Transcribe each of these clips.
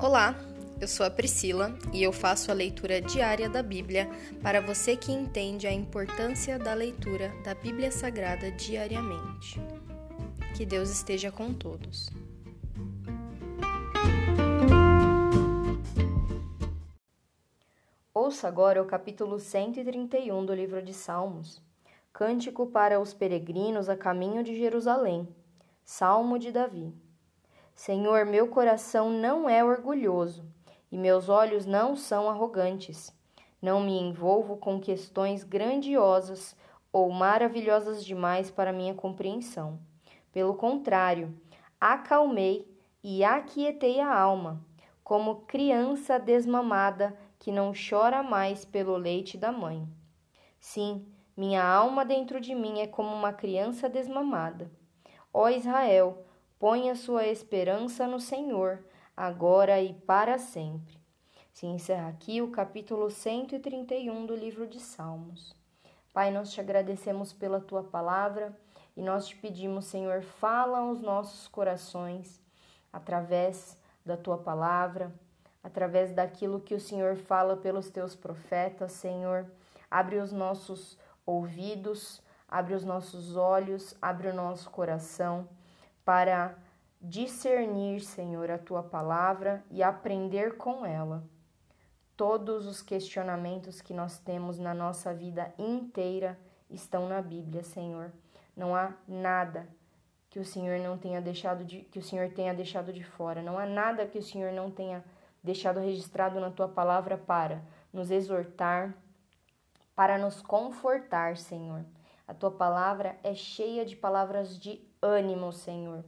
Olá, eu sou a Priscila e eu faço a leitura diária da Bíblia para você que entende a importância da leitura da Bíblia Sagrada diariamente. Que Deus esteja com todos. Ouça agora o capítulo 131 do livro de Salmos. Cântico para os peregrinos a caminho de Jerusalém. Salmo de Davi. Senhor, meu coração não é orgulhoso e meus olhos não são arrogantes. Não me envolvo com questões grandiosas ou maravilhosas demais para minha compreensão. Pelo contrário, acalmei e aquietei a alma, como criança desmamada que não chora mais pelo leite da mãe. Sim, minha alma dentro de mim é como uma criança desmamada. Ó Israel, Põe a sua esperança no Senhor, agora e para sempre. Se encerra aqui o capítulo 131 do livro de Salmos. Pai, nós te agradecemos pela tua palavra e nós te pedimos, Senhor, fala aos nossos corações através da tua palavra, através daquilo que o Senhor fala pelos teus profetas, Senhor. Abre os nossos ouvidos, abre os nossos olhos, abre o nosso coração para discernir, Senhor, a tua palavra e aprender com ela. Todos os questionamentos que nós temos na nossa vida inteira estão na Bíblia, Senhor. Não há nada que o Senhor não tenha deixado de que o Senhor tenha deixado de fora. Não há nada que o Senhor não tenha deixado registrado na tua palavra para nos exortar, para nos confortar, Senhor. A tua palavra é cheia de palavras de ânimo, Senhor.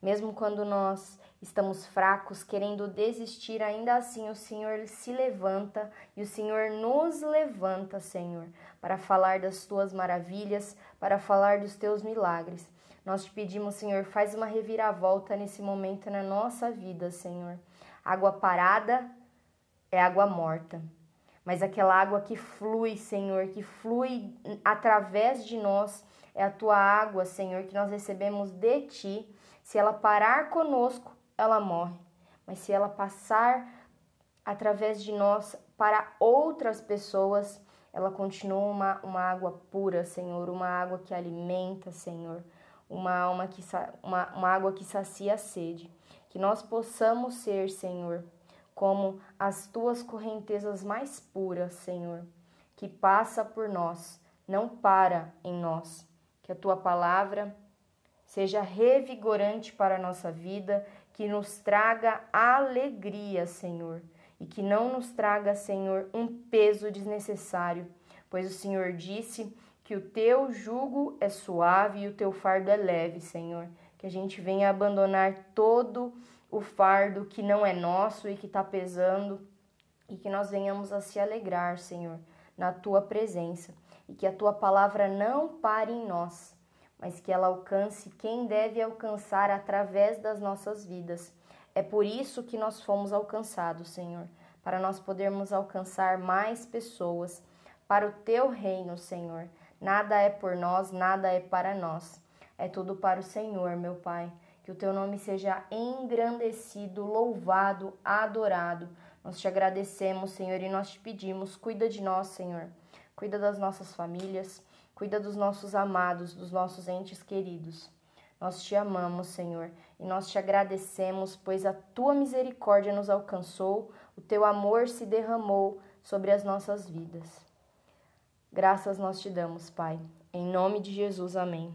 Mesmo quando nós estamos fracos, querendo desistir, ainda assim o Senhor se levanta e o Senhor nos levanta, Senhor, para falar das tuas maravilhas, para falar dos teus milagres. Nós te pedimos, Senhor, faz uma reviravolta nesse momento na nossa vida, Senhor. Água parada é água morta mas aquela água que flui, Senhor, que flui através de nós, é a tua água, Senhor, que nós recebemos de ti. Se ela parar conosco, ela morre, mas se ela passar através de nós para outras pessoas, ela continua uma, uma água pura, Senhor, uma água que alimenta, Senhor, uma, alma que, uma, uma água que sacia a sede. Que nós possamos ser, Senhor, como as tuas correntezas mais puras, Senhor, que passa por nós, não para em nós. Que a tua palavra seja revigorante para a nossa vida, que nos traga alegria, Senhor, e que não nos traga, Senhor, um peso desnecessário, pois o Senhor disse que o teu jugo é suave e o teu fardo é leve, Senhor. Que a gente venha abandonar todo o fardo que não é nosso e que está pesando, e que nós venhamos a se alegrar, Senhor, na tua presença, e que a tua palavra não pare em nós, mas que ela alcance quem deve alcançar através das nossas vidas. É por isso que nós fomos alcançados, Senhor, para nós podermos alcançar mais pessoas para o teu reino, Senhor. Nada é por nós, nada é para nós. É tudo para o Senhor, meu Pai que o teu nome seja engrandecido, louvado, adorado. Nós te agradecemos, Senhor, e nós te pedimos, cuida de nós, Senhor. Cuida das nossas famílias, cuida dos nossos amados, dos nossos entes queridos. Nós te amamos, Senhor, e nós te agradecemos, pois a tua misericórdia nos alcançou, o teu amor se derramou sobre as nossas vidas. Graças nós te damos, Pai. Em nome de Jesus, amém.